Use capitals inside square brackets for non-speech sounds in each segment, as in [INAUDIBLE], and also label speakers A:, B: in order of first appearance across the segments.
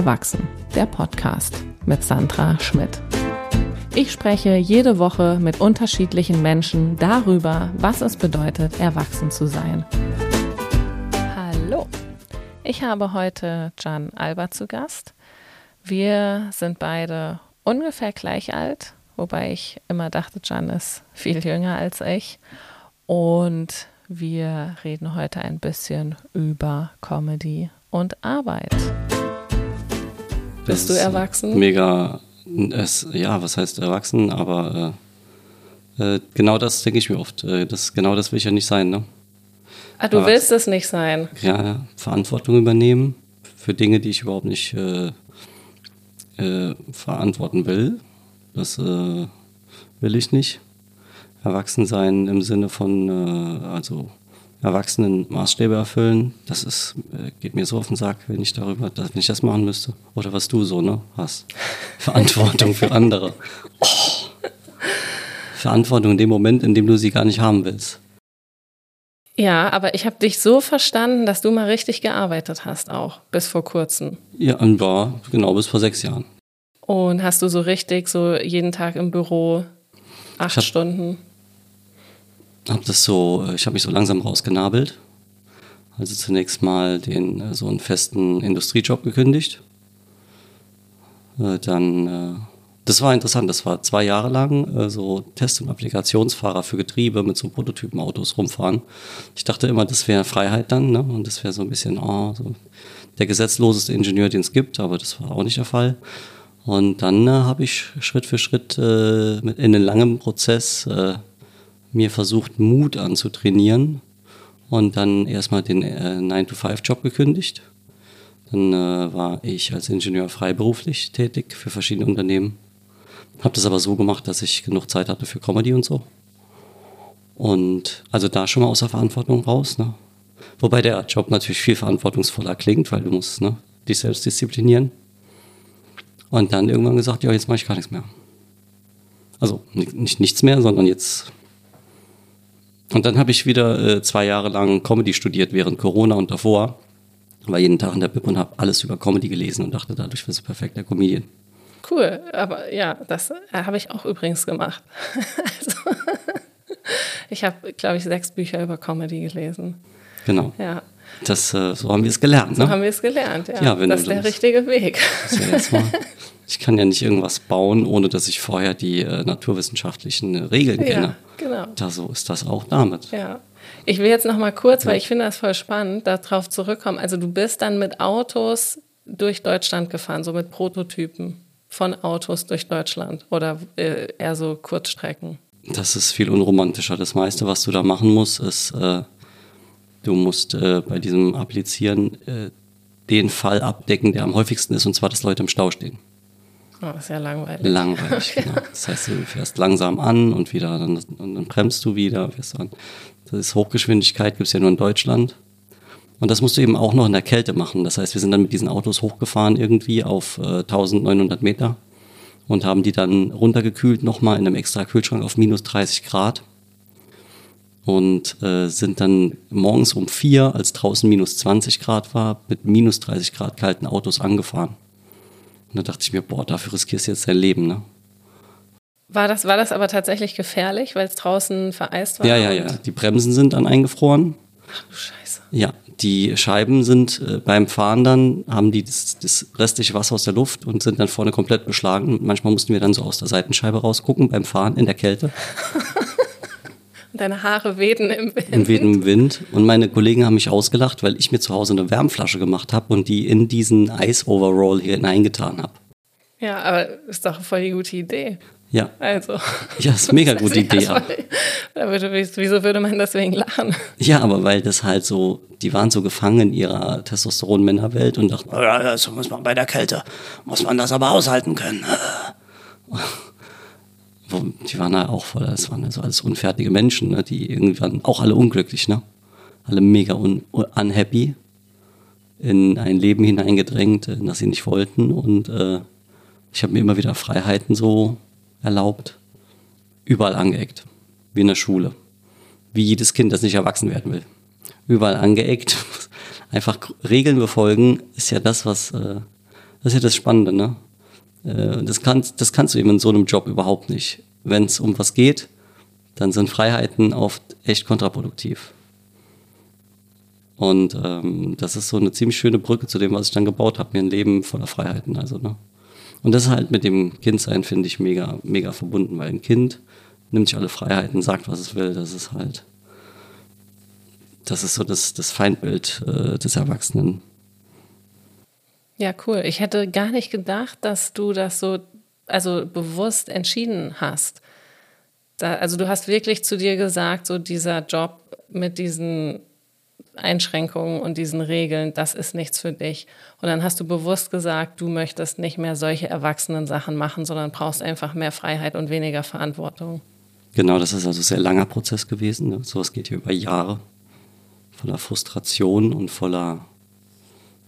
A: Erwachsen, der Podcast mit Sandra Schmidt. Ich spreche jede Woche mit unterschiedlichen Menschen darüber, was es bedeutet, erwachsen zu sein. Hallo, ich habe heute Can Alba zu Gast. Wir sind beide ungefähr gleich alt, wobei ich immer dachte, Can ist viel jünger als ich. Und wir reden heute ein bisschen über Comedy und Arbeit. Bist du erwachsen?
B: Mega, es, ja, was heißt erwachsen, aber äh, äh, genau das denke ich mir oft. Äh, das, genau das will ich ja nicht sein, ne?
A: Ah, du erwachsen. willst es nicht sein?
B: Ja, Verantwortung übernehmen für Dinge, die ich überhaupt nicht äh, äh, verantworten will. Das äh, will ich nicht. Erwachsen sein im Sinne von, also Erwachsenen Maßstäbe erfüllen, das ist, äh, geht mir so auf den Sack, wenn ich darüber, wenn ich das machen müsste. Oder was du so, ne, hast. Verantwortung für andere. Oh. Verantwortung in dem Moment, in dem du sie gar nicht haben willst.
A: Ja, aber ich habe dich so verstanden, dass du mal richtig gearbeitet hast, auch bis vor kurzem.
B: Ja, und war genau bis vor sechs Jahren.
A: Und hast du so richtig so jeden Tag im Büro acht hab, Stunden?
B: Habe das so, äh, ich habe mich so langsam rausgenabelt. Also zunächst mal den äh, so einen festen Industriejob gekündigt. Äh, dann, das war interessant, das war zwei Jahre lang so Test- und Applikationsfahrer für Getriebe mit so Prototypenautos rumfahren. Ich dachte immer, das wäre Freiheit dann, ne? Und das wäre so ein bisschen, oh, so der gesetzloseste Ingenieur, den es gibt, aber das war auch nicht der Fall. Und dann äh, habe ich Schritt für Schritt äh, in einem langen Prozess äh, mir versucht, Mut anzutrainieren und dann erstmal den äh, 9-to-5-Job gekündigt. Dann äh, war ich als Ingenieur freiberuflich tätig für verschiedene Unternehmen. Habe das aber so gemacht, dass ich genug Zeit hatte für Comedy und so. Und also da schon mal aus der Verantwortung raus. Ne? Wobei der Job natürlich viel verantwortungsvoller klingt, weil du musst ne, dich selbst disziplinieren. Und dann irgendwann gesagt, ja, jetzt mache ich gar nichts mehr. Also nicht, nicht nichts mehr, sondern jetzt und dann habe ich wieder äh, zwei Jahre lang Comedy studiert während Corona und davor. War jeden Tag in der Bib und habe alles über Comedy gelesen und dachte, dadurch wirst du perfekter Comedian.
A: Cool, aber ja, das äh, habe ich auch übrigens gemacht. [LAUGHS] also, [LAUGHS] ich habe, glaube ich, sechs Bücher über Comedy gelesen.
B: Genau. Ja. Das, äh, so haben wir es gelernt.
A: Ne? So haben wir es gelernt, ja. ja das ist der richtige Weg.
B: Ja [LAUGHS] ich kann ja nicht irgendwas bauen, ohne dass ich vorher die äh, naturwissenschaftlichen Regeln ja, kenne. Genau. Da so ist das auch damit.
A: Ja. Ich will jetzt noch mal kurz, weil ich finde das voll spannend, darauf zurückkommen. Also du bist dann mit Autos durch Deutschland gefahren, so mit Prototypen von Autos durch Deutschland oder äh, eher so Kurzstrecken.
B: Das ist viel unromantischer. Das meiste, was du da machen musst, ist äh, Du musst äh, bei diesem Applizieren äh, den Fall abdecken, der am häufigsten ist, und zwar, dass Leute im Stau stehen.
A: Oh, das ist ja langweilig.
B: Langweilig, genau. Das heißt, du fährst langsam an und wieder, dann, und dann bremst du wieder, fährst an. Das ist Hochgeschwindigkeit, gibt es ja nur in Deutschland. Und das musst du eben auch noch in der Kälte machen. Das heißt, wir sind dann mit diesen Autos hochgefahren irgendwie auf äh, 1900 Meter und haben die dann runtergekühlt nochmal in einem extra Kühlschrank auf minus 30 Grad und äh, sind dann morgens um vier, als draußen minus 20 Grad war, mit minus 30 Grad kalten Autos angefahren. Und da dachte ich mir, boah, dafür riskierst du jetzt dein Leben, ne?
A: War das, war das aber tatsächlich gefährlich, weil es draußen vereist war?
B: Ja, ja, ja. Die Bremsen sind dann eingefroren.
A: Ach du Scheiße.
B: Ja, die Scheiben sind äh, beim Fahren dann, haben die das, das, restliche Wasser aus der Luft und sind dann vorne komplett beschlagen. Und manchmal mussten wir dann so aus der Seitenscheibe rausgucken beim Fahren in der Kälte. [LAUGHS]
A: Deine Haare wehten im Wind.
B: Im wehten im Wind. Und meine Kollegen haben mich ausgelacht, weil ich mir zu Hause eine Wärmflasche gemacht habe und die in diesen Ice-Overall hier hineingetan habe.
A: Ja, aber ist doch voll die gute Idee.
B: Ja.
A: Also.
B: Ja, ist eine mega gute Idee. [LAUGHS]
A: Würde, wieso würde man deswegen lachen?
B: Ja, aber weil das halt so, die waren so gefangen in ihrer Testosteron-Männerwelt und dachten, ja, das muss man bei der Kälte, muss man das aber aushalten können [LAUGHS] die waren da auch voll, das waren so alles unfertige Menschen, ne? die irgendwann auch alle unglücklich, ne? Alle mega un unhappy in ein Leben hineingedrängt, in das sie nicht wollten. Und äh, ich habe mir immer wieder Freiheiten so erlaubt, überall angeeckt, wie in der Schule. Wie jedes Kind, das nicht erwachsen werden will. Überall angeeckt. [LAUGHS] Einfach Regeln befolgen ist ja das, was äh, Das ist ja das Spannende, ne? Äh, das, kannst, das kannst du eben in so einem Job überhaupt nicht. Wenn es um was geht, dann sind Freiheiten oft echt kontraproduktiv. Und ähm, das ist so eine ziemlich schöne Brücke zu dem, was ich dann gebaut habe, mir ein Leben voller Freiheiten. Also, ne? Und das ist halt mit dem Kindsein, finde ich, mega, mega verbunden, weil ein Kind nimmt sich alle Freiheiten, sagt, was es will. Das ist halt, das ist so das, das Feindbild äh, des Erwachsenen.
A: Ja, cool. Ich hätte gar nicht gedacht, dass du das so, also bewusst entschieden hast. Da, also du hast wirklich zu dir gesagt, so dieser Job mit diesen Einschränkungen und diesen Regeln, das ist nichts für dich. Und dann hast du bewusst gesagt, du möchtest nicht mehr solche erwachsenen Sachen machen, sondern brauchst einfach mehr Freiheit und weniger Verantwortung.
B: Genau, das ist also ein sehr langer Prozess gewesen. Ne? Sowas geht hier über Jahre. Voller Frustration und voller,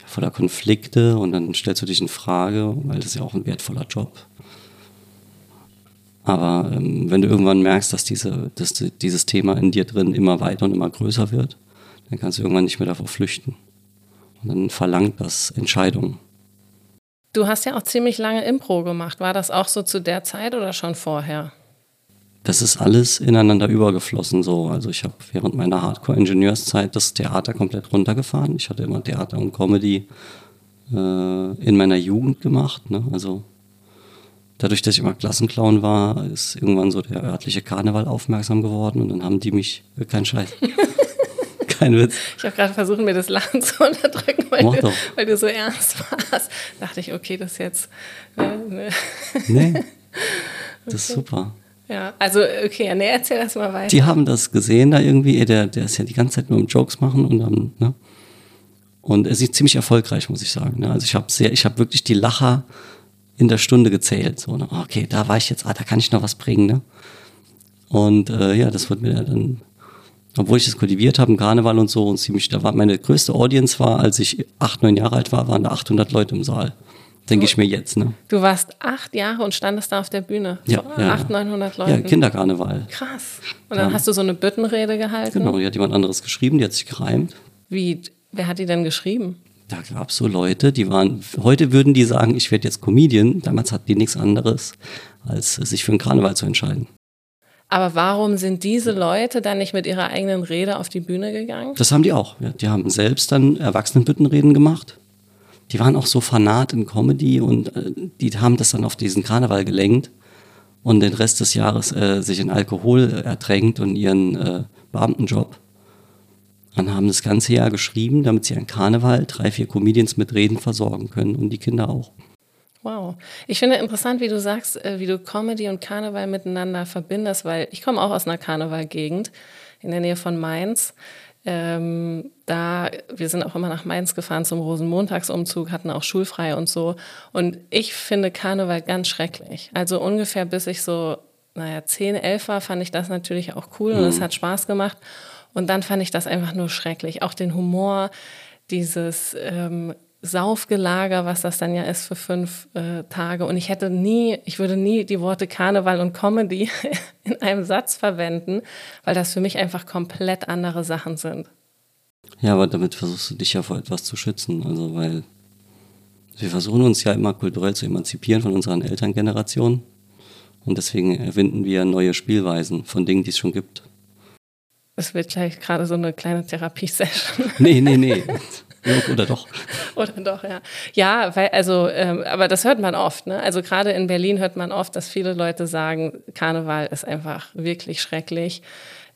B: voller Konflikte. Und dann stellst du dich in Frage, weil das ist ja auch ein wertvoller Job. Aber ähm, wenn du irgendwann merkst, dass, diese, dass dieses Thema in dir drin immer weiter und immer größer wird, dann kannst du irgendwann nicht mehr davor flüchten. Und dann verlangt das Entscheidungen.
A: Du hast ja auch ziemlich lange Impro gemacht. War das auch so zu der Zeit oder schon vorher?
B: Das ist alles ineinander übergeflossen so. Also ich habe während meiner Hardcore-Ingenieurszeit das Theater komplett runtergefahren. Ich hatte immer Theater und Comedy äh, in meiner Jugend gemacht. Ne? Also dadurch, dass ich immer Klassenclown war, ist irgendwann so der örtliche Karneval aufmerksam geworden und dann haben die mich, äh, kein Scheiß, [LAUGHS] kein Witz.
A: Ich habe gerade versucht, mir das Lachen zu unterdrücken, weil, du, weil du, so ernst warst. Dachte ich, okay, das ist jetzt. Äh,
B: ne. Nee, [LAUGHS] das ist super.
A: Ja, also okay, nee, erzähl das mal weiter.
B: Die haben das gesehen da irgendwie, der, der ist ja die ganze Zeit nur im Jokes machen und dann, ne? Und er ist ziemlich erfolgreich, muss ich sagen. Ne? Also ich habe sehr, ich habe wirklich die Lacher in der Stunde gezählt. So, ne? Okay, da war ich jetzt, ah, da kann ich noch was bringen, ne? Und äh, ja, das wird mir dann obwohl ich das kultiviert habe im Karneval und so und ziemlich, da war meine größte Audience war, als ich acht, neun Jahre alt war, waren da 800 Leute im Saal. Denke ich mir jetzt, ne?
A: Du warst acht Jahre und standest da auf der Bühne.
B: Ja,
A: so
B: ja
A: 800, 900 Leute.
B: Ja, Kinderkarneval.
A: Krass. Und dann ja. hast du so eine Büttenrede gehalten?
B: Genau, die hat jemand anderes geschrieben, die hat sich gereimt.
A: Wie, wer hat die denn geschrieben?
B: Da gab es so Leute, die waren, heute würden die sagen, ich werde jetzt Comedian. Damals hatten die nichts anderes, als sich für einen Karneval zu entscheiden.
A: Aber warum sind diese Leute dann nicht mit ihrer eigenen Rede auf die Bühne gegangen?
B: Das haben die auch. Ja. Die haben selbst dann Erwachsenenbüttenreden gemacht. Die waren auch so fanat in Comedy und äh, die haben das dann auf diesen Karneval gelenkt und den Rest des Jahres äh, sich in Alkohol ertränkt und ihren äh, Beamtenjob. Und haben das ganze Jahr geschrieben, damit sie an Karneval drei, vier Comedians mit Reden versorgen können und die Kinder auch.
A: Wow. Ich finde interessant, wie du sagst, äh, wie du Comedy und Karneval miteinander verbindest, weil ich komme auch aus einer Karnevalgegend in der Nähe von Mainz. Ähm, da, wir sind auch immer nach Mainz gefahren zum Rosenmontagsumzug, hatten auch schulfrei und so. Und ich finde Karneval ganz schrecklich. Also ungefähr bis ich so, naja, 10, 11 war, fand ich das natürlich auch cool und es mhm. hat Spaß gemacht. Und dann fand ich das einfach nur schrecklich. Auch den Humor, dieses ähm, Saufgelager, was das dann ja ist für fünf äh, Tage. Und ich hätte nie, ich würde nie die Worte Karneval und Comedy [LAUGHS] in einem Satz verwenden, weil das für mich einfach komplett andere Sachen sind.
B: Ja, aber damit versuchst du dich ja vor etwas zu schützen. Also, weil wir versuchen uns ja immer kulturell zu emanzipieren von unseren Elterngenerationen. Und deswegen erfinden wir neue Spielweisen von Dingen, die es schon gibt.
A: Es wird gleich gerade so eine kleine Therapiesession.
B: Nee, nee, nee. [LAUGHS] Oder doch? [LAUGHS]
A: Oder doch, ja. Ja, weil, also, ähm, aber das hört man oft, ne? Also gerade in Berlin hört man oft, dass viele Leute sagen, Karneval ist einfach wirklich schrecklich.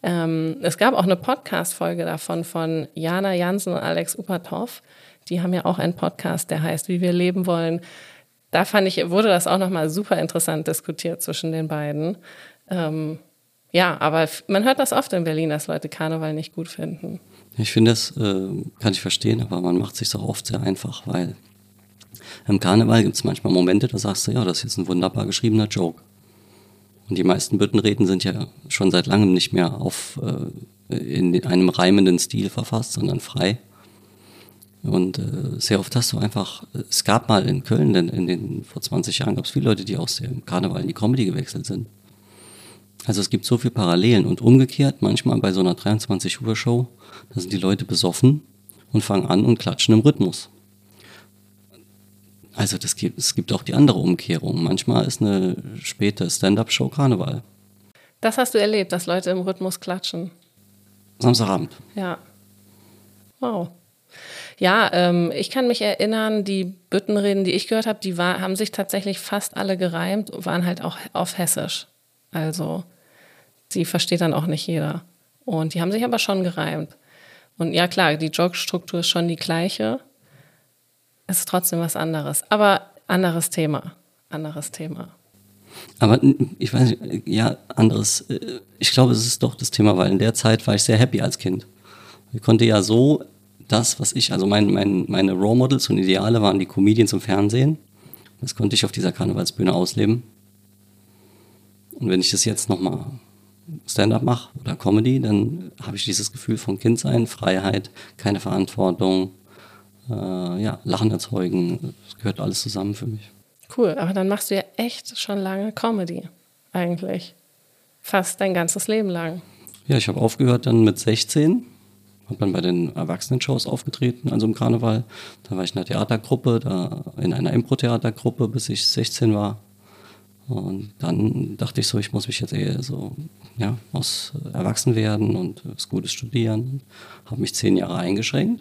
A: Ähm, es gab auch eine Podcast-Folge davon von Jana Jansen und Alex Upatov. Die haben ja auch einen Podcast, der heißt Wie wir leben wollen. Da fand ich, wurde das auch nochmal super interessant diskutiert zwischen den beiden. Ähm, ja, aber man hört das oft in Berlin, dass Leute Karneval nicht gut finden.
B: Ich finde, das äh, kann ich verstehen, aber man macht sich auch oft sehr einfach, weil im Karneval gibt es manchmal Momente, da sagst du, ja, das ist jetzt ein wunderbar geschriebener Joke. Und die meisten Büttenreden sind ja schon seit langem nicht mehr auf, äh, in einem reimenden Stil verfasst, sondern frei. Und äh, sehr oft hast du einfach, es gab mal in Köln, denn in den vor 20 Jahren gab es viele Leute, die aus dem Karneval in die Comedy gewechselt sind. Also es gibt so viele Parallelen und umgekehrt, manchmal bei so einer 23 Uhr Show, da sind die Leute besoffen und fangen an und klatschen im Rhythmus. Also das gibt, es gibt auch die andere Umkehrung. Manchmal ist eine späte Stand-up-Show Karneval.
A: Das hast du erlebt, dass Leute im Rhythmus klatschen.
B: Samstagabend.
A: Ja. Wow. Ja, ähm, ich kann mich erinnern, die Büttenreden, die ich gehört habe, die war, haben sich tatsächlich fast alle gereimt, waren halt auch auf Hessisch. Also, die versteht dann auch nicht jeder. Und die haben sich aber schon gereimt. Und ja, klar, die Jogstruktur ist schon die gleiche. Es ist trotzdem was anderes. Aber anderes Thema. Anderes Thema.
B: Aber ich weiß nicht, ja, anderes. Äh, ich glaube, es ist doch das Thema, weil in der Zeit war ich sehr happy als Kind. Ich konnte ja so das, was ich, also mein, mein, meine Role Models und Ideale waren die Comedians im Fernsehen. Das konnte ich auf dieser Karnevalsbühne ausleben. Und wenn ich das jetzt nochmal Stand-up mache oder Comedy, dann habe ich dieses Gefühl von Kindsein, Freiheit, keine Verantwortung, äh, ja, Lachen erzeugen. Das gehört alles zusammen für mich.
A: Cool, aber dann machst du ja echt schon lange Comedy, eigentlich. Fast dein ganzes Leben lang.
B: Ja, ich habe aufgehört dann mit 16 habe dann bei den Erwachsenen-Shows aufgetreten, also im Karneval. Da war ich in einer Theatergruppe, da in einer Impro-Theatergruppe, bis ich 16 war. Und dann dachte ich so, ich muss mich jetzt eher so ja, aus erwachsen werden und was Gutes studieren. Habe mich zehn Jahre eingeschränkt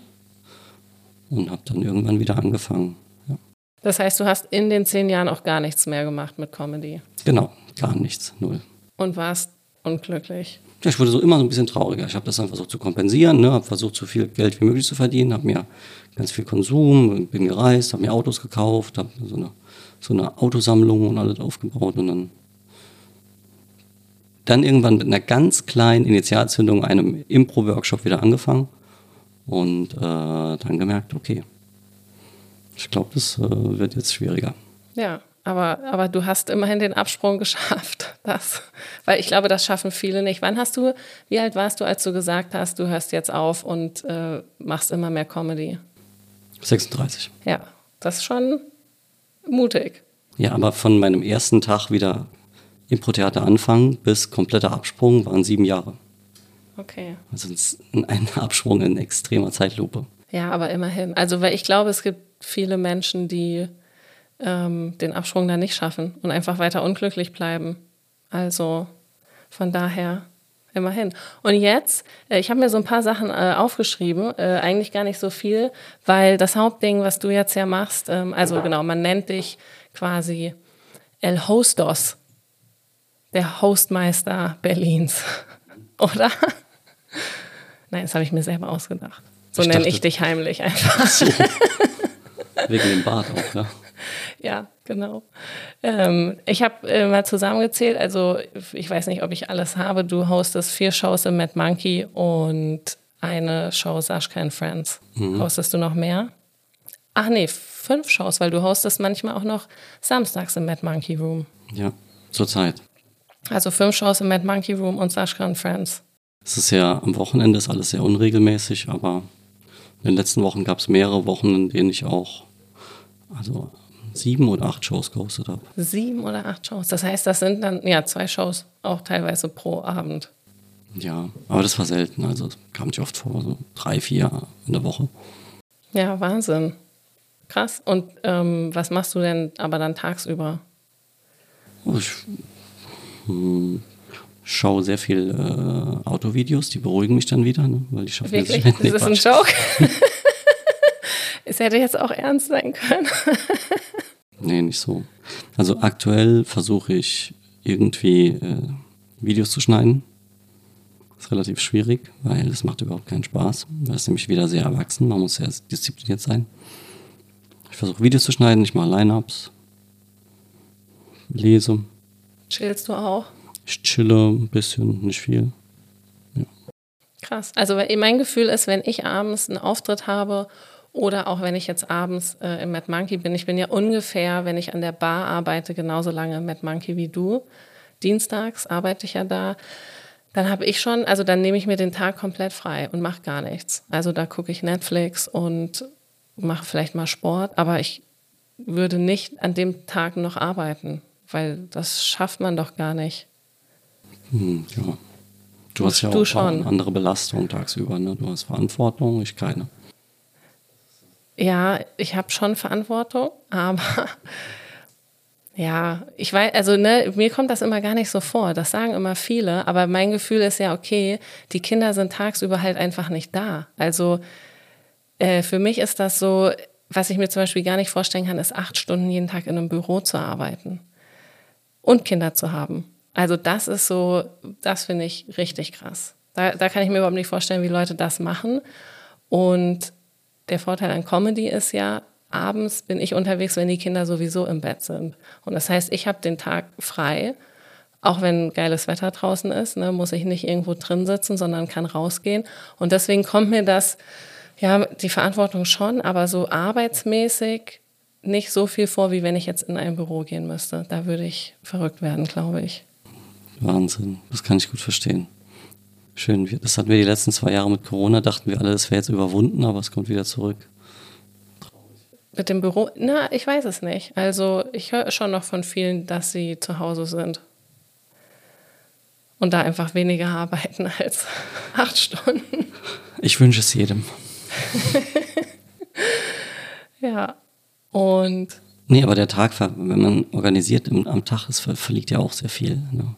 B: und habe dann irgendwann wieder angefangen. Ja.
A: Das heißt, du hast in den zehn Jahren auch gar nichts mehr gemacht mit Comedy?
B: Genau, gar nichts, null.
A: Und warst unglücklich?
B: Ja, ich wurde so immer so ein bisschen trauriger. Ich habe das dann versucht zu kompensieren, ne, habe versucht, so viel Geld wie möglich zu verdienen, habe mir ganz viel Konsum, bin gereist, habe mir Autos gekauft, habe so eine, so eine Autosammlung und alles aufgebaut und dann dann irgendwann mit einer ganz kleinen Initialzündung einem Impro-Workshop wieder angefangen und äh, dann gemerkt, okay, ich glaube, das äh, wird jetzt schwieriger.
A: Ja, aber, aber du hast immerhin den Absprung [LAUGHS] geschafft. Das, weil ich glaube, das schaffen viele nicht. Wann hast du, wie alt warst du, als du gesagt hast, du hörst jetzt auf und äh, machst immer mehr Comedy?
B: 36.
A: Ja, das ist schon mutig.
B: Ja, aber von meinem ersten Tag wieder Impro-Theater anfangen bis kompletter Absprung waren sieben Jahre.
A: Okay.
B: Also ein Absprung in extremer Zeitlupe.
A: Ja, aber immerhin. Also, weil ich glaube, es gibt viele Menschen, die ähm, den Absprung dann nicht schaffen und einfach weiter unglücklich bleiben. Also von daher immerhin. Und jetzt, äh, ich habe mir so ein paar Sachen äh, aufgeschrieben, äh, eigentlich gar nicht so viel, weil das Hauptding, was du jetzt ja machst, ähm, also genau, man nennt dich quasi El Hostos, der Hostmeister Berlins, [LAUGHS] oder? Nein, das habe ich mir selber ausgedacht. So nenne ich dich heimlich einfach. So. [LAUGHS]
B: Wegen dem Bart auch, ja.
A: Ja, genau. Ähm, ich habe äh, mal zusammengezählt, also ich weiß nicht, ob ich alles habe. Du hostest vier Shows im Mad Monkey und eine Show Sascha and Friends. Mhm. Hostest du noch mehr? Ach nee, fünf Shows, weil du hostest manchmal auch noch samstags im Mad Monkey Room.
B: Ja, zurzeit.
A: Also fünf Shows im Mad Monkey Room und Sascha and Friends.
B: Es ist ja am Wochenende ist alles sehr unregelmäßig, aber in den letzten Wochen gab es mehrere Wochen, in denen ich auch also sieben oder acht Shows gehostet habe.
A: Sieben oder acht Shows. Das heißt, das sind dann ja zwei Shows auch teilweise pro Abend.
B: Ja, aber das war selten. Also kam nicht oft vor, so drei, vier in der Woche.
A: Ja, Wahnsinn. Krass. Und ähm, was machst du denn aber dann tagsüber?
B: Oh, ich hm, schaue sehr viel äh, Autovideos, die beruhigen mich dann wieder, ne? weil ich schaffe
A: Wirklich? Ist das ein Joke? [LAUGHS] Es hätte jetzt auch ernst sein können. [LAUGHS]
B: nee, nicht so. Also aktuell versuche ich irgendwie äh, Videos zu schneiden. Das ist relativ schwierig, weil es macht überhaupt keinen Spaß. Das ist nämlich wieder sehr erwachsen. Man muss sehr diszipliniert sein. Ich versuche Videos zu schneiden, ich mache Line-Ups, lese.
A: Chillst du auch?
B: Ich chille ein bisschen, nicht viel. Ja.
A: Krass. Also mein Gefühl ist, wenn ich abends einen Auftritt habe oder auch wenn ich jetzt abends äh, im Mad Monkey bin. Ich bin ja ungefähr, wenn ich an der Bar arbeite, genauso lange im Mad Monkey wie du. Dienstags arbeite ich ja da. Dann habe ich schon, also dann nehme ich mir den Tag komplett frei und mache gar nichts. Also da gucke ich Netflix und mache vielleicht mal Sport, aber ich würde nicht an dem Tag noch arbeiten, weil das schafft man doch gar nicht.
B: Hm, ja. Du, hast ja auch andere Belastung tagsüber. Ne? Du hast Verantwortung, ich keine.
A: Ja, ich habe schon Verantwortung, [LAUGHS] aber ja, ich weiß, also ne, mir kommt das immer gar nicht so vor. Das sagen immer viele, aber mein Gefühl ist ja, okay, die Kinder sind tagsüber halt einfach nicht da. Also äh, für mich ist das so, was ich mir zum Beispiel gar nicht vorstellen kann, ist acht Stunden jeden Tag in einem Büro zu arbeiten und Kinder zu haben. Also das ist so, das finde ich richtig krass. Da, da kann ich mir überhaupt nicht vorstellen, wie Leute das machen. Und der Vorteil an Comedy ist ja, abends bin ich unterwegs, wenn die Kinder sowieso im Bett sind. Und das heißt, ich habe den Tag frei, auch wenn geiles Wetter draußen ist, ne, muss ich nicht irgendwo drin sitzen, sondern kann rausgehen. Und deswegen kommt mir das, ja, die Verantwortung schon, aber so arbeitsmäßig nicht so viel vor, wie wenn ich jetzt in ein Büro gehen müsste. Da würde ich verrückt werden, glaube ich.
B: Wahnsinn, das kann ich gut verstehen. Schön, das hatten wir die letzten zwei Jahre mit Corona, dachten wir alle, das wäre jetzt überwunden, aber es kommt wieder zurück.
A: Mit dem Büro? Na, ich weiß es nicht. Also ich höre schon noch von vielen, dass sie zu Hause sind. Und da einfach weniger arbeiten [LAUGHS] als acht Stunden.
B: Ich wünsche es jedem. [LAUGHS]
A: ja. Und.
B: Nee, aber der Tag, wenn man organisiert am Tag ist, verliegt ja auch sehr viel. Ne?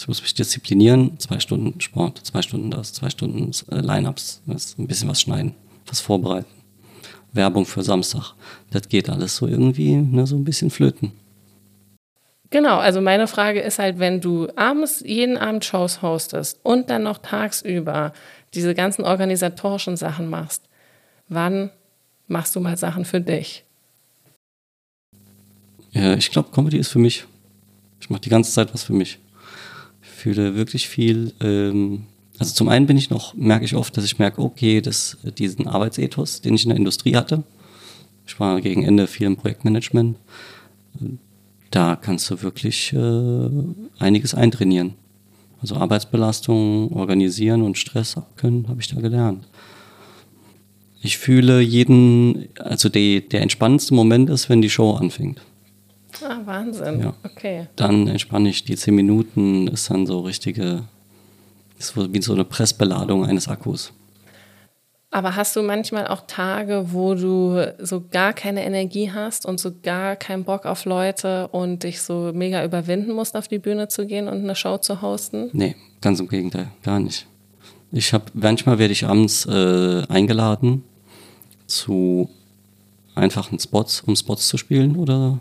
B: Ich muss mich disziplinieren, zwei Stunden Sport, zwei Stunden das, zwei Stunden äh, Line-Ups, ein bisschen was schneiden, was vorbereiten. Werbung für Samstag. Das geht alles so irgendwie ne, so ein bisschen flöten.
A: Genau, also meine Frage ist halt, wenn du abends jeden Abend Shows hostest und dann noch tagsüber diese ganzen organisatorischen Sachen machst, wann machst du mal Sachen für dich?
B: Ja, ich glaube, Comedy ist für mich. Ich mache die ganze Zeit was für mich fühle wirklich viel. Ähm, also zum einen bin ich noch, merke ich oft, dass ich merke, okay, dass diesen Arbeitsethos, den ich in der Industrie hatte, ich war gegen Ende viel im Projektmanagement, da kannst du wirklich äh, einiges eintrainieren. Also Arbeitsbelastung, organisieren und Stress abkönnen, habe ich da gelernt. Ich fühle jeden, also die, der entspannendste Moment ist, wenn die Show anfängt.
A: Ah, Wahnsinn. Ja. Okay.
B: Dann entspanne ich die zehn Minuten, ist dann so richtige, ist wie so eine Pressbeladung eines Akkus.
A: Aber hast du manchmal auch Tage, wo du so gar keine Energie hast und so gar keinen Bock auf Leute und dich so mega überwinden musst, auf die Bühne zu gehen und eine Show zu hosten?
B: Nee, ganz im Gegenteil, gar nicht. Ich habe manchmal werde ich abends äh, eingeladen zu einfachen Spots, um Spots zu spielen oder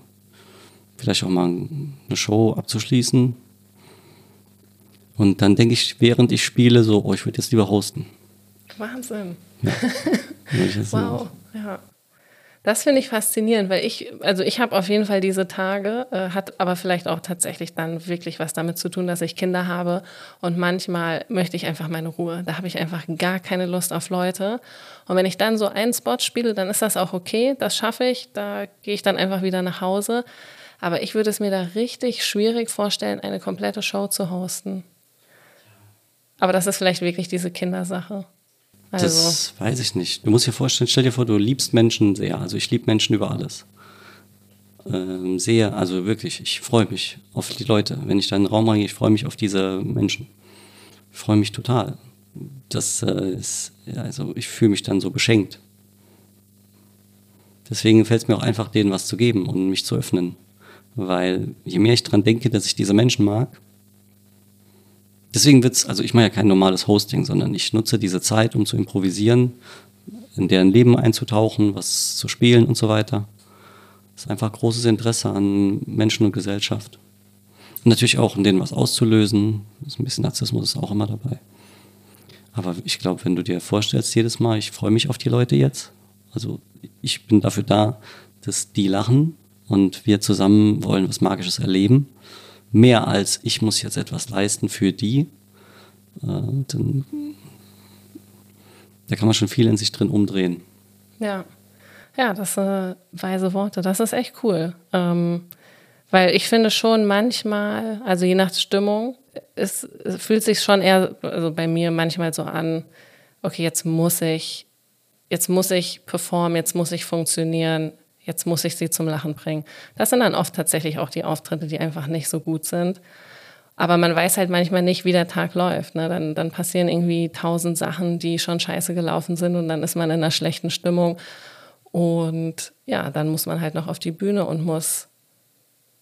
B: vielleicht auch mal eine Show abzuschließen. Und dann denke ich, während ich spiele, so, oh, ich würde jetzt lieber hosten.
A: Wahnsinn. Ja. [LAUGHS] wow, ja. Das finde ich faszinierend, weil ich, also ich habe auf jeden Fall diese Tage, äh, hat aber vielleicht auch tatsächlich dann wirklich was damit zu tun, dass ich Kinder habe und manchmal möchte ich einfach meine Ruhe. Da habe ich einfach gar keine Lust auf Leute. Und wenn ich dann so einen Spot spiele, dann ist das auch okay, das schaffe ich, da gehe ich dann einfach wieder nach Hause. Aber ich würde es mir da richtig schwierig vorstellen, eine komplette Show zu hosten. Aber das ist vielleicht wirklich diese Kindersache.
B: Also. Das weiß ich nicht. Du musst dir vorstellen, stell dir vor, du liebst Menschen sehr. Also ich liebe Menschen über alles. Ähm, sehr, also wirklich, ich freue mich auf die Leute. Wenn ich da in den Raum reingehe, ich freue mich auf diese Menschen. Ich freue mich total. Das äh, ist, ja, also ich fühle mich dann so beschenkt. Deswegen fällt es mir auch einfach, denen was zu geben und mich zu öffnen. Weil je mehr ich daran denke, dass ich diese Menschen mag, deswegen wird's, also ich mache ja kein normales Hosting, sondern ich nutze diese Zeit, um zu improvisieren, in deren Leben einzutauchen, was zu spielen und so weiter. Das ist einfach großes Interesse an Menschen und Gesellschaft. Und natürlich auch, in denen was auszulösen. Ein bisschen Narzissmus ist auch immer dabei. Aber ich glaube, wenn du dir vorstellst, jedes Mal, ich freue mich auf die Leute jetzt. Also ich bin dafür da, dass die lachen, und wir zusammen wollen was Magisches erleben. Mehr als ich muss jetzt etwas leisten für die. Äh, dann, da kann man schon viel in sich drin umdrehen.
A: Ja, ja, das sind äh, weise Worte. Das ist echt cool. Ähm, weil ich finde schon manchmal, also je nach Stimmung, es, es fühlt sich schon eher, also bei mir manchmal so an, okay, jetzt muss ich, jetzt muss ich performen, jetzt muss ich funktionieren, jetzt muss ich sie zum Lachen bringen. Das sind dann oft tatsächlich auch die Auftritte, die einfach nicht so gut sind. Aber man weiß halt manchmal nicht, wie der Tag läuft. Ne? Dann, dann passieren irgendwie tausend Sachen, die schon scheiße gelaufen sind und dann ist man in einer schlechten Stimmung. Und ja, dann muss man halt noch auf die Bühne und muss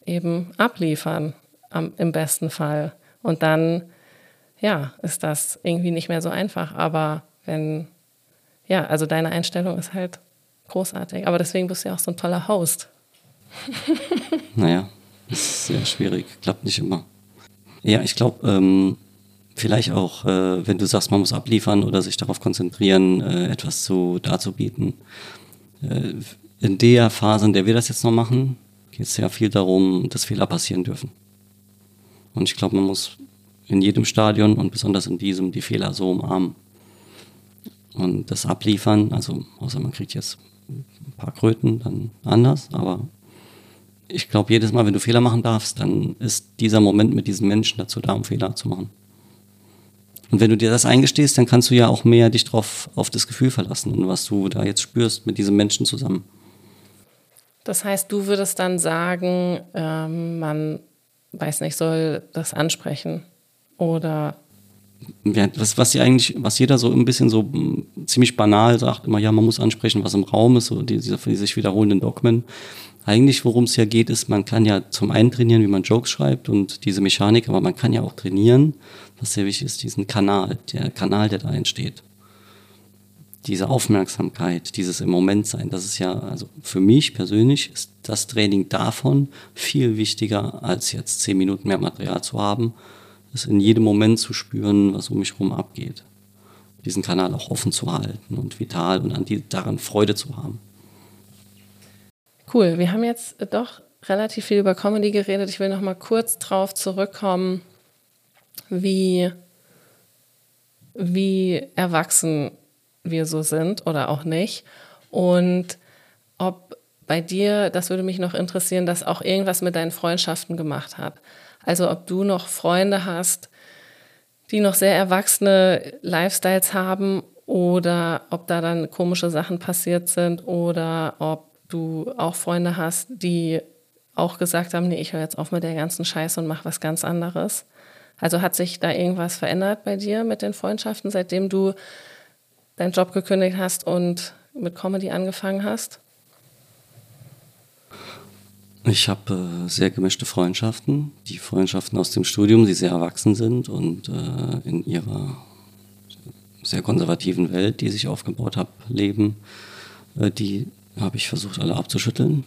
A: eben abliefern, am, im besten Fall. Und dann, ja, ist das irgendwie nicht mehr so einfach. Aber wenn, ja, also deine Einstellung ist halt großartig. Aber deswegen bist du ja auch so ein toller Host. [LAUGHS]
B: naja, ist sehr schwierig, klappt nicht immer. Ja, ich glaube, ähm, vielleicht auch, äh, wenn du sagst, man muss abliefern oder sich darauf konzentrieren, äh, etwas zu darzubieten. Äh, in der Phase, in der wir das jetzt noch machen, geht es sehr viel darum, dass Fehler passieren dürfen. Und ich glaube, man muss in jedem Stadion und besonders in diesem die Fehler so umarmen. Und das abliefern, also außer man kriegt jetzt ein paar Kröten, dann anders, aber ich glaube, jedes Mal, wenn du Fehler machen darfst, dann ist dieser Moment mit diesen Menschen dazu da, um Fehler zu machen. Und wenn du dir das eingestehst, dann kannst du ja auch mehr dich drauf auf das Gefühl verlassen und was du da jetzt spürst mit diesem Menschen zusammen.
A: Das heißt, du würdest dann sagen, ähm, man weiß nicht, soll das ansprechen oder
B: ja, was, sie eigentlich, was jeder so ein bisschen so hm, ziemlich banal sagt, immer ja, man muss ansprechen, was im Raum ist, so diese, diese sich wiederholenden Dogmen. Eigentlich, worum es ja geht, ist, man kann ja zum einen trainieren, wie man Jokes schreibt und diese Mechanik, aber man kann ja auch trainieren, was sehr wichtig ist, diesen Kanal, der Kanal, der da entsteht. Diese Aufmerksamkeit, dieses im Moment sein, das ist ja, also für mich persönlich ist das Training davon viel wichtiger, als jetzt zehn Minuten mehr Material zu haben, es in jedem Moment zu spüren, was um mich herum abgeht. Diesen Kanal auch offen zu halten und vital und an die, daran Freude zu haben.
A: Cool, wir haben jetzt doch relativ viel über Comedy geredet. Ich will noch mal kurz drauf zurückkommen, wie, wie erwachsen wir so sind oder auch nicht. Und ob bei dir, das würde mich noch interessieren, dass auch irgendwas mit deinen Freundschaften gemacht hat. Also ob du noch Freunde hast, die noch sehr erwachsene Lifestyles haben oder ob da dann komische Sachen passiert sind oder ob du auch Freunde hast, die auch gesagt haben, nee, ich höre jetzt auf mit der ganzen Scheiße und mache was ganz anderes. Also hat sich da irgendwas verändert bei dir mit den Freundschaften, seitdem du deinen Job gekündigt hast und mit Comedy angefangen hast?
B: Ich habe äh, sehr gemischte Freundschaften. Die Freundschaften aus dem Studium, die sehr erwachsen sind und äh, in ihrer sehr konservativen Welt, die sich aufgebaut habe, leben. Äh, die habe ich versucht, alle abzuschütteln.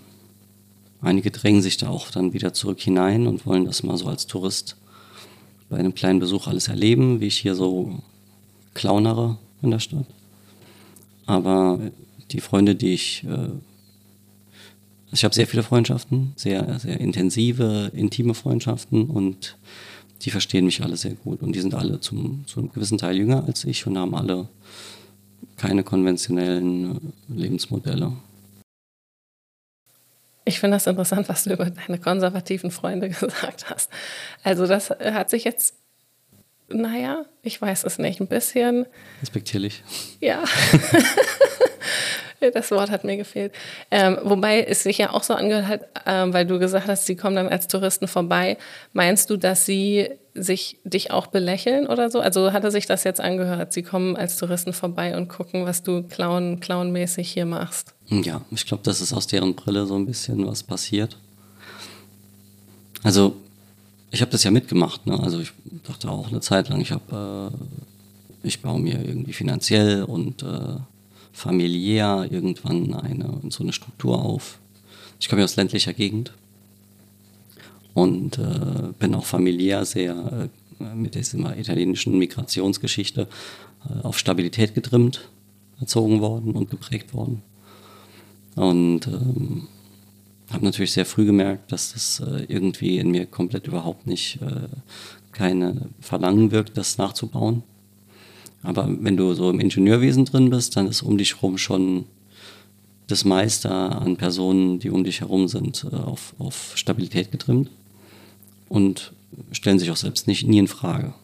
B: Einige drängen sich da auch dann wieder zurück hinein und wollen das mal so als Tourist bei einem kleinen Besuch alles erleben, wie ich hier so klaunere in der Stadt. Aber die Freunde, die ich, äh, ich habe sehr viele Freundschaften, sehr, sehr intensive, intime Freundschaften und die verstehen mich alle sehr gut und die sind alle zum, zu einem gewissen Teil jünger als ich und haben alle keine konventionellen Lebensmodelle.
A: Ich finde das interessant, was du über deine konservativen Freunde [LAUGHS] gesagt hast. Also das hat sich jetzt, naja, ich weiß es nicht, ein bisschen.
B: Respektierlich.
A: Ja. [LAUGHS] [LAUGHS] [LAUGHS] Das Wort hat mir gefehlt. Ähm, wobei es sich ja auch so angehört hat, ähm, weil du gesagt hast, sie kommen dann als Touristen vorbei. Meinst du, dass sie sich dich auch belächeln oder so? Also hatte sich das jetzt angehört, sie kommen als Touristen vorbei und gucken, was du clown, clownmäßig hier machst?
B: Ja, ich glaube, das ist aus deren Brille so ein bisschen was passiert. Also, ich habe das ja mitgemacht. Ne? Also ich dachte auch eine Zeit lang, ich habe, äh, ich baue mir irgendwie finanziell und äh, familiär irgendwann eine, so eine Struktur auf. Ich komme ja aus ländlicher Gegend und äh, bin auch familiär sehr äh, mit dieser italienischen Migrationsgeschichte äh, auf Stabilität getrimmt, erzogen worden und geprägt worden. Und ähm, habe natürlich sehr früh gemerkt, dass das äh, irgendwie in mir komplett überhaupt nicht äh, keine Verlangen wirkt, das nachzubauen. Aber wenn du so im Ingenieurwesen drin bist, dann ist um dich herum schon das meiste an Personen, die um dich herum sind, äh, auf, auf Stabilität getrimmt und stellen sich auch selbst nicht nie in Frage.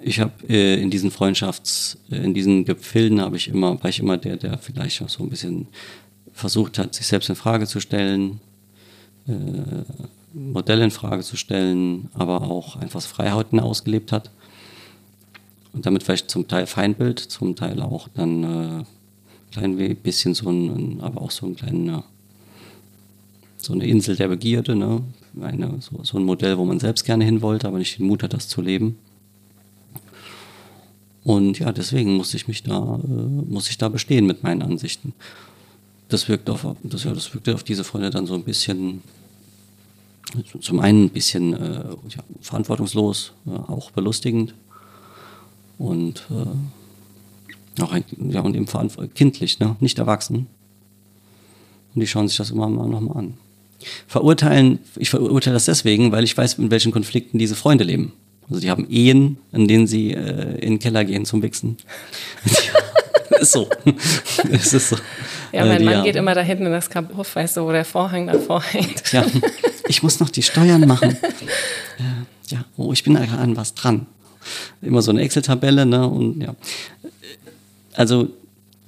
B: Ich habe äh, in diesen Freundschafts, äh, in diesen Gefilden habe ich immer, war ich immer der, der vielleicht auch so ein bisschen versucht hat, sich selbst in Frage zu stellen, äh, Modelle in Frage zu stellen, aber auch einfach Freiheiten ausgelebt hat und damit vielleicht zum Teil Feindbild, zum Teil auch dann äh, klein bisschen so ein, aber auch so ein kleiner, so eine Insel der Begierde, ne? Eine, so, so ein Modell, wo man selbst gerne hin wollte, aber nicht den Mut hat, das zu leben. Und ja, deswegen muss ich mich da, äh, muss ich da bestehen mit meinen Ansichten. Das wirkt auf, das, ja, das wirkte auf diese Freunde dann so ein bisschen, zum einen ein bisschen äh, ja, verantwortungslos, äh, auch belustigend und äh, auch ein, ja, und eben kindlich, ne? nicht erwachsen. Und die schauen sich das immer mal nochmal an. Verurteilen, ich verurteile das deswegen, weil ich weiß, in welchen Konflikten diese Freunde leben. Also die haben Ehen, in denen sie äh, in den Keller gehen zum Wichsen. [LAUGHS] ist so. es ist so.
A: Ja, mein äh, Mann geht immer da hinten in das Kabuff, weißt du, wo der Vorhang davor hängt.
B: Ja, ich muss noch die Steuern machen. [LAUGHS] Äh, ja, oh, ich bin da an was dran. Immer so eine Excel-Tabelle, ne? Und ja. Also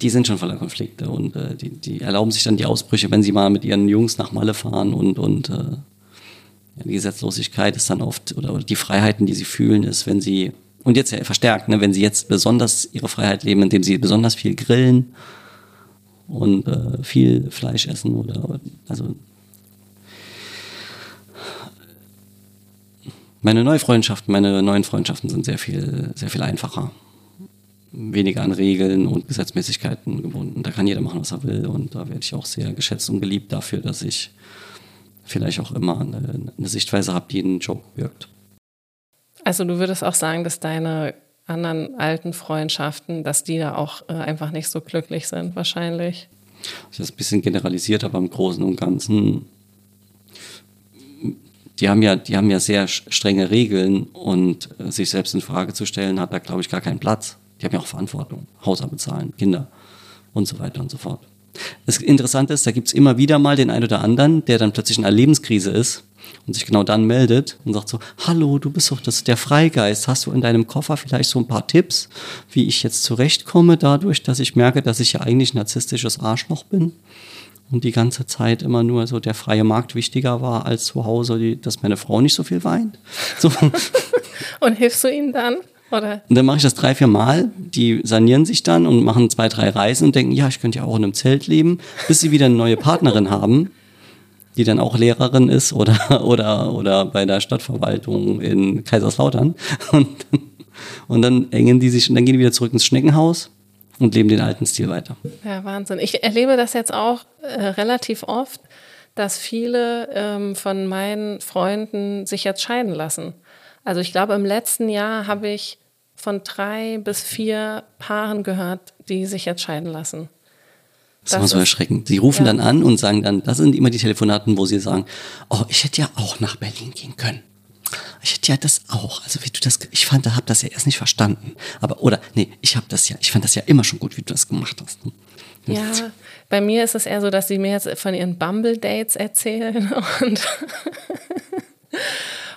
B: die sind schon voller Konflikte und äh, die, die erlauben sich dann die Ausbrüche, wenn sie mal mit ihren Jungs nach Malle fahren und, und äh, ja, die Gesetzlosigkeit ist dann oft, oder, oder die Freiheiten, die sie fühlen, ist, wenn sie, und jetzt ja verstärkt, ne, wenn sie jetzt besonders ihre Freiheit leben, indem sie besonders viel grillen und äh, viel Fleisch essen oder, also meine neue Freundschaften, meine neuen Freundschaften sind sehr viel, sehr viel einfacher weniger an Regeln und Gesetzmäßigkeiten gebunden. Da kann jeder machen, was er will. Und da werde ich auch sehr geschätzt und geliebt dafür, dass ich vielleicht auch immer eine, eine Sichtweise habe, die einen Job wirkt.
A: Also du würdest auch sagen, dass deine anderen alten Freundschaften, dass die da auch äh, einfach nicht so glücklich sind, wahrscheinlich.
B: Das ist ein bisschen generalisiert, aber im Großen und Ganzen, die haben ja, die haben ja sehr strenge Regeln und äh, sich selbst in Frage zu stellen, hat da, glaube ich, gar keinen Platz. Die haben ja auch Verantwortung, Haushalt bezahlen, Kinder und so weiter und so fort. Das Interessante ist, da gibt es immer wieder mal den einen oder anderen, der dann plötzlich in einer Lebenskrise ist und sich genau dann meldet und sagt so, hallo, du bist doch das, der Freigeist, hast du in deinem Koffer vielleicht so ein paar Tipps, wie ich jetzt zurechtkomme dadurch, dass ich merke, dass ich ja eigentlich narzisstisches Arschloch bin und die ganze Zeit immer nur so der freie Markt wichtiger war als zu Hause, die, dass meine Frau nicht so viel weint. [LAUGHS] So.
A: und hilfst du ihnen dann? Oder?
B: Und dann mache ich das drei, vier Mal. Die sanieren sich dann und machen zwei, drei Reisen und denken, ja, ich könnte ja auch in einem Zelt leben, bis sie wieder eine neue Partnerin haben, die dann auch Lehrerin ist oder, oder, oder bei der Stadtverwaltung in Kaiserslautern. Und, und dann hängen die sich und dann gehen die wieder zurück ins Schneckenhaus und leben den alten Stil weiter.
A: Ja, Wahnsinn. Ich erlebe das jetzt auch äh, relativ oft, dass viele ähm, von meinen Freunden sich jetzt scheiden lassen. Also ich glaube, im letzten Jahr habe ich von drei bis vier Paaren gehört, die sich jetzt scheiden lassen.
B: Das, das ist immer so erschreckend. Sie rufen ja. dann an und sagen dann, das sind immer die Telefonaten, wo sie sagen, oh, ich hätte ja auch nach Berlin gehen können. Ich hätte ja das auch. Also wie du das, ich fand, da hab das ja erst nicht verstanden. Aber oder nee, ich habe das ja, ich fand das ja immer schon gut, wie du das gemacht hast.
A: Ja, bei mir ist es eher so, dass sie mir jetzt von ihren Bumble Dates erzählen [LAUGHS] und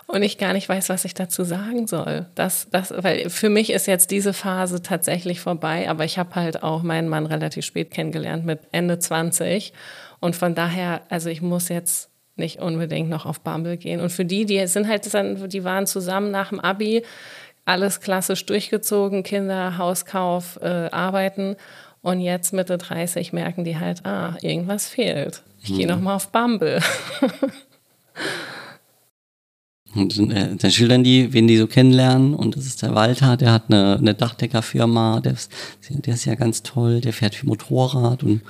A: und ich gar nicht weiß, was ich dazu sagen soll. Das, das, weil für mich ist jetzt diese Phase tatsächlich vorbei, aber ich habe halt auch meinen Mann relativ spät kennengelernt mit Ende 20 und von daher, also ich muss jetzt nicht unbedingt noch auf Bumble gehen. Und für die, die sind halt, die waren zusammen nach dem Abi, alles klassisch durchgezogen, Kinder, Hauskauf, äh, Arbeiten. Und jetzt Mitte 30 merken die halt, ah, irgendwas fehlt. Ich mhm. gehe noch mal auf Bumble. [LAUGHS]
B: Und äh, dann schildern die, wen die so kennenlernen. Und das ist der Walter, der hat eine, eine Dachdeckerfirma, der ist, der ist ja ganz toll, der fährt viel Motorrad und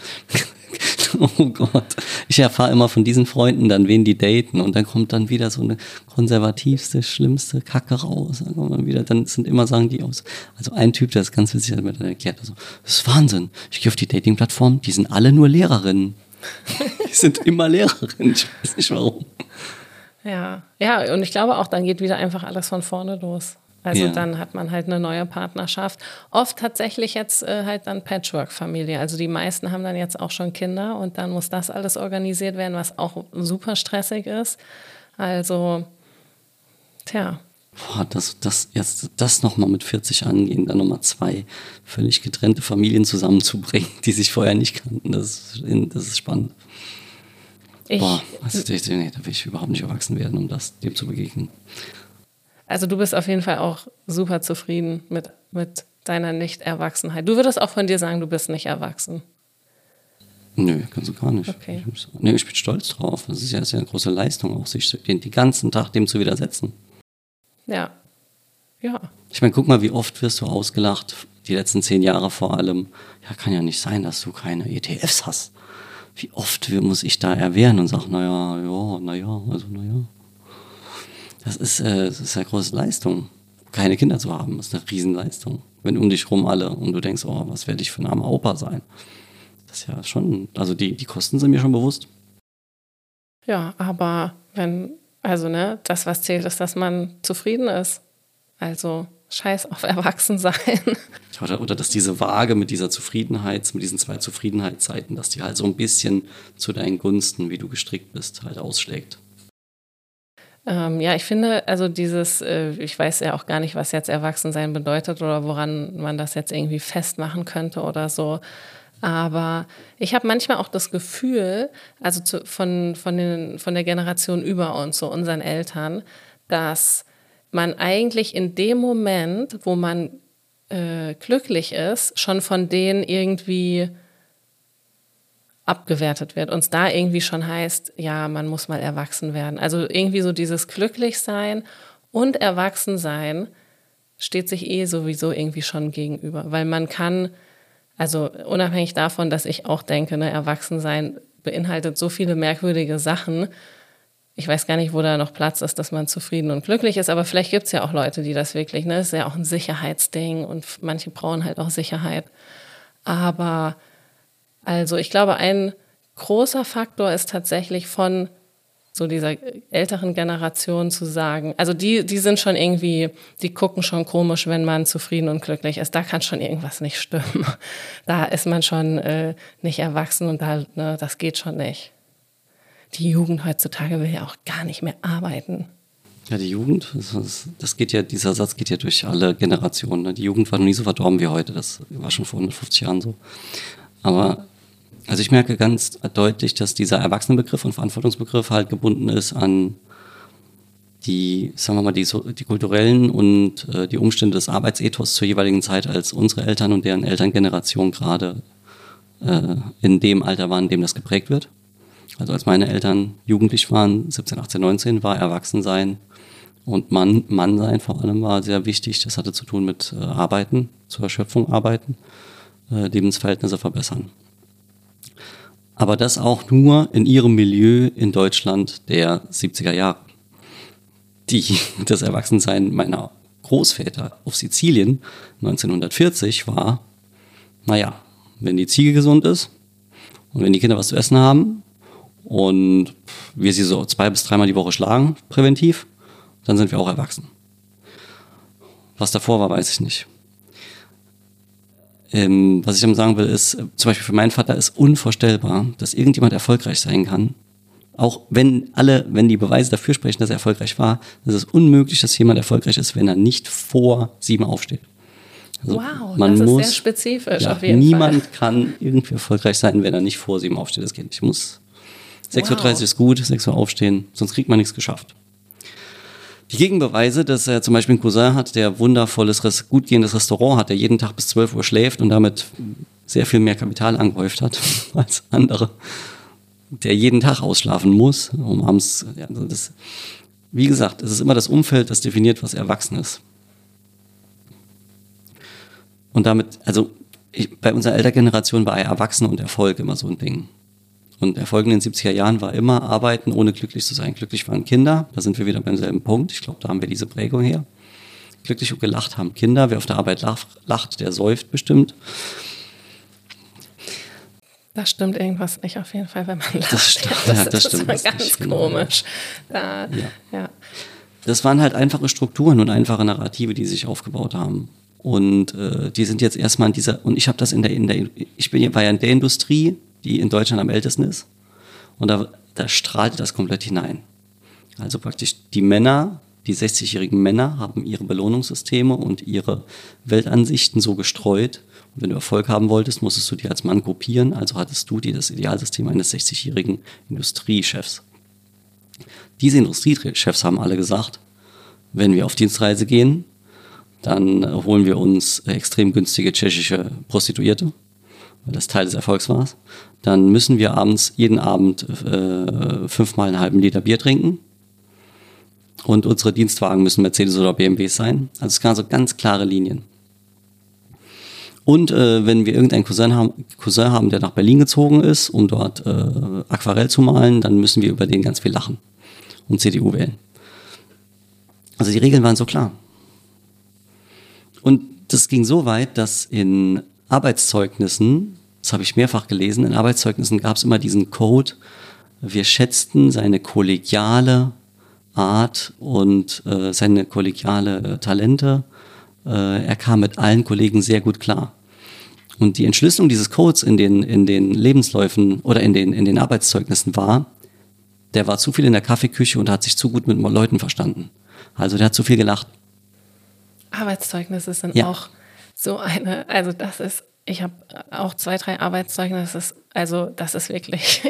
B: [LAUGHS] oh Gott. Ich erfahre immer von diesen Freunden dann, wen die daten. Und dann kommt dann wieder so eine konservativste, schlimmste Kacke raus. Dann, kommt dann, wieder, dann sind immer Sagen die aus. Also ein Typ, der ist ganz witzig, hat mir dann erklärt, also, das ist Wahnsinn. Ich gehe auf die Dating-Plattform, die sind alle nur Lehrerinnen. [LAUGHS] die sind immer Lehrerinnen. Ich weiß nicht warum.
A: Ja, ja, und ich glaube auch, dann geht wieder einfach alles von vorne los. Also ja. dann hat man halt eine neue Partnerschaft. Oft tatsächlich jetzt äh, halt dann Patchwork-Familie. Also die meisten haben dann jetzt auch schon Kinder und dann muss das alles organisiert werden, was auch super stressig ist. Also, tja.
B: Boah, das, das, jetzt das nochmal mit 40 angehen, dann nochmal zwei völlig getrennte Familien zusammenzubringen, [LAUGHS] die sich vorher nicht kannten, das, das ist spannend. Ich, Boah, also, nee, da will ich überhaupt nicht erwachsen werden, um das dem zu begegnen.
A: Also du bist auf jeden Fall auch super zufrieden mit, mit deiner Nicht-Erwachsenheit. Du würdest auch von dir sagen, du bist nicht erwachsen.
B: Nö, kannst du gar nicht.
A: Okay.
B: Ich, nee, ich bin stolz drauf. Das ist ja, das ist ja eine große Leistung, auch sich den, den ganzen Tag dem zu widersetzen.
A: Ja. Ja.
B: Ich meine, guck mal, wie oft wirst du ausgelacht, die letzten zehn Jahre vor allem. Ja, kann ja nicht sein, dass du keine ETFs hast. Wie oft muss ich da erwehren und sag, naja, ja, naja, also naja. Das ist, äh, das ist eine große Leistung. Keine Kinder zu haben, ist eine Riesenleistung. Wenn um dich rum alle und du denkst, oh, was werde ich für ein armer Opa sein? Das ist ja schon, also die, die Kosten sind mir schon bewusst.
A: Ja, aber wenn, also ne, das, was zählt, ist, dass man zufrieden ist. Also scheiß auf Erwachsensein. [LAUGHS]
B: Oder, oder dass diese Waage mit dieser Zufriedenheit, mit diesen zwei Zufriedenheitszeiten, dass die halt so ein bisschen zu deinen Gunsten, wie du gestrickt bist, halt ausschlägt.
A: Ähm, ja, ich finde, also dieses, äh, ich weiß ja auch gar nicht, was jetzt Erwachsensein bedeutet oder woran man das jetzt irgendwie festmachen könnte oder so. Aber ich habe manchmal auch das Gefühl, also zu, von, von, den, von der Generation über uns, so unseren Eltern, dass man eigentlich in dem Moment, wo man äh, glücklich ist, schon von denen irgendwie abgewertet wird. Uns da irgendwie schon heißt, ja, man muss mal erwachsen werden. Also irgendwie so dieses Glücklichsein und Erwachsensein steht sich eh sowieso irgendwie schon gegenüber, weil man kann, also unabhängig davon, dass ich auch denke, ne, Erwachsensein beinhaltet so viele merkwürdige Sachen, ich weiß gar nicht, wo da noch Platz ist, dass man zufrieden und glücklich ist, aber vielleicht gibt es ja auch Leute, die das wirklich, ne, das ist ja auch ein Sicherheitsding und manche brauchen halt auch Sicherheit. Aber also ich glaube, ein großer Faktor ist tatsächlich von so dieser älteren Generation zu sagen, also die, die sind schon irgendwie, die gucken schon komisch, wenn man zufrieden und glücklich ist. Da kann schon irgendwas nicht stimmen. [LAUGHS] Da ist man schon äh, nicht erwachsen und da, ne, das geht schon nicht die Jugend heutzutage will ja auch gar nicht mehr arbeiten.
B: Ja, die Jugend, das, das geht ja, dieser Satz geht ja durch alle Generationen. Ne? Die Jugend war noch nie so verdorben wie heute. Das war schon vor 150 Jahren so. Aber also ich merke ganz deutlich, dass dieser Erwachsenenbegriff und Verantwortungsbegriff halt gebunden ist an die, sagen wir mal, die, die kulturellen und äh, die Umstände des Arbeitsethos zur jeweiligen Zeit, als unsere Eltern und deren Elterngeneration gerade äh, in dem Alter waren, in dem das geprägt wird. Also als meine Eltern jugendlich waren, 17, 18, 19, war Erwachsensein und Mann, Mann sein vor allem war sehr wichtig. Das hatte zu tun mit äh, Arbeiten, zur Erschöpfung arbeiten, äh, Lebensverhältnisse verbessern. Aber das auch nur in ihrem Milieu in Deutschland der 70er Jahre. Die, [LAUGHS] das Erwachsensein meiner Großväter auf Sizilien 1940 war, naja, wenn die Ziege gesund ist und wenn die Kinder was zu essen haben, und wir sie so zwei bis dreimal die Woche schlagen, präventiv, dann sind wir auch erwachsen. Was davor war, weiß ich nicht. Ähm, was ich damit sagen will, ist, zum Beispiel für meinen Vater ist unvorstellbar, dass irgendjemand erfolgreich sein kann. Auch wenn alle, wenn die Beweise dafür sprechen, dass er erfolgreich war, ist es unmöglich, dass jemand erfolgreich ist, wenn er nicht vor sieben aufsteht.
A: Also wow, man das muss, ist sehr spezifisch
B: ja,
A: auf jeden
B: niemand Fall. kann irgendwie erfolgreich sein, wenn er nicht vor sieben aufsteht. Das geht nicht. Ich muss 6.30 wow. Uhr ist gut, 6 Uhr aufstehen, sonst kriegt man nichts geschafft. Die Gegenbeweise, dass er zum Beispiel einen Cousin hat, der wundervolles, gut gehendes Restaurant hat, der jeden Tag bis 12 Uhr schläft und damit sehr viel mehr Kapital angehäuft hat [LAUGHS] als andere, der jeden Tag ausschlafen muss, um abends, ja, also das, wie gesagt, es ist immer das Umfeld, das definiert, was erwachsen ist. Und damit, also ich, bei unserer Elterngeneration war Erwachsene und Erfolg immer so ein Ding. Und Erfolg in den 70er Jahren war immer arbeiten, ohne glücklich zu sein. Glücklich waren Kinder, da sind wir wieder beim selben Punkt. Ich glaube, da haben wir diese Prägung her. Glücklich und gelacht haben Kinder. Wer auf der Arbeit lacht, der säuft bestimmt.
A: Da stimmt irgendwas nicht auf jeden Fall, wenn man lacht.
B: Das,
A: stimmt,
B: das, ja,
A: das, das
B: stimmt.
A: Das ist ganz genau. komisch. Da, ja. ja.
B: Das waren halt einfache Strukturen und einfache Narrative, die sich aufgebaut haben. Und äh, die sind jetzt erstmal in dieser, und ich habe das in der, in der, ich bin, war ja in der Industrie, die in Deutschland am ältesten ist. Und da, da strahlt das komplett hinein. Also praktisch die Männer, die 60-jährigen Männer haben ihre Belohnungssysteme und ihre Weltansichten so gestreut. Und wenn du Erfolg haben wolltest, musstest du die als Mann kopieren. Also hattest du dir das Idealsystem eines 60-jährigen Industriechefs. Diese Industriechefs haben alle gesagt, wenn wir auf Dienstreise gehen, dann holen wir uns extrem günstige tschechische Prostituierte weil das Teil des Erfolgs war, dann müssen wir abends, jeden Abend äh, fünfmal einen halben Liter Bier trinken. Und unsere Dienstwagen müssen Mercedes oder BMW sein. Also es gab so ganz klare Linien. Und äh, wenn wir irgendeinen Cousin haben, Cousin haben, der nach Berlin gezogen ist, um dort äh, Aquarell zu malen, dann müssen wir über den ganz viel lachen und CDU wählen. Also die Regeln waren so klar. Und das ging so weit, dass in Arbeitszeugnissen, das habe ich mehrfach gelesen, in Arbeitszeugnissen gab es immer diesen Code, wir schätzten seine kollegiale Art und äh, seine kollegiale äh, Talente. Äh, er kam mit allen Kollegen sehr gut klar. Und die Entschlüsselung dieses Codes in den, in den Lebensläufen oder in den, in den Arbeitszeugnissen war, der war zu viel in der Kaffeeküche und hat sich zu gut mit Leuten verstanden. Also der hat zu viel gelacht.
A: Arbeitszeugnisse sind ja. auch so eine, also das ist, ich habe auch zwei, drei Arbeitszeugnisse, also das ist wirklich, [LAUGHS]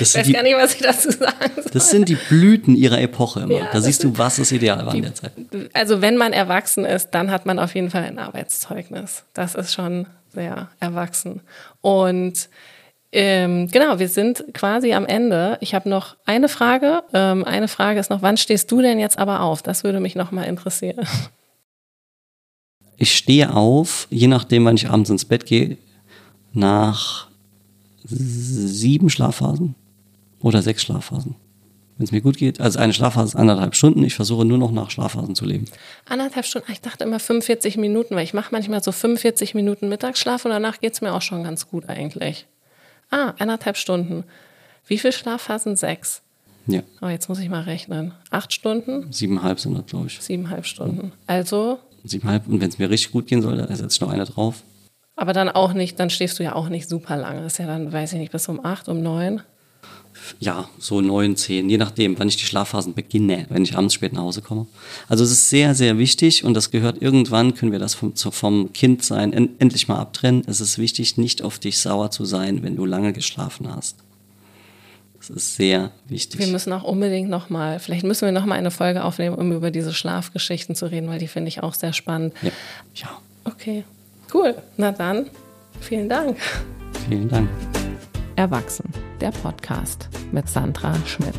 A: ich weiß
B: die,
A: gar nicht, was ich dazu sagen soll.
B: Das sind die Blüten ihrer Epoche immer. Ja, da siehst du, was das Ideal war die, in der Zeit.
A: Also wenn man erwachsen ist, dann hat man auf jeden Fall ein Arbeitszeugnis. Das ist schon sehr erwachsen. Und ähm, genau, wir sind quasi am Ende. Ich habe noch eine Frage. Ähm, eine Frage ist noch, wann stehst du denn jetzt aber auf? Das würde mich noch mal interessieren.
B: Ich stehe auf, je nachdem, wann ich abends ins Bett gehe, nach sieben Schlafphasen oder sechs Schlafphasen. Wenn es mir gut geht. Also eine Schlafphase ist anderthalb Stunden. Ich versuche nur noch nach Schlafphasen zu leben.
A: Anderthalb Stunden? Ich dachte immer 45 Minuten, weil ich mache manchmal so 45 Minuten Mittagsschlaf und danach geht es mir auch schon ganz gut eigentlich. Ah, eineinhalb Stunden. Wie viele Schlafphasen? Sechs.
B: Ja.
A: Oh, jetzt muss ich mal rechnen. Acht Stunden?
B: Siebeneinhalb sind das, glaube ich.
A: Siebeneinhalb Stunden. Also?
B: Siebeneinhalb. Und wenn es mir richtig gut gehen soll, dann setze ich noch eine drauf.
A: Aber dann auch nicht, dann stehst du ja auch nicht super lange. Das ist ja dann, weiß ich nicht, bis um acht, um neun.
B: Ja, so neun, zehn, je nachdem, wann ich die Schlafphasen beginne, wenn ich abends spät nach Hause komme. Also es ist sehr, sehr wichtig und das gehört irgendwann, können wir das vom, vom Kind sein en, endlich mal abtrennen. Es ist wichtig, nicht auf dich sauer zu sein, wenn du lange geschlafen hast. Das ist sehr wichtig.
A: Wir müssen auch unbedingt nochmal, vielleicht müssen wir nochmal eine Folge aufnehmen, um über diese Schlafgeschichten zu reden, weil die finde ich auch sehr spannend.
B: Ja. ja.
A: Okay, cool. Na dann, vielen Dank.
B: Vielen Dank.
A: Erwachsen, der Podcast mit Sandra Schmidt.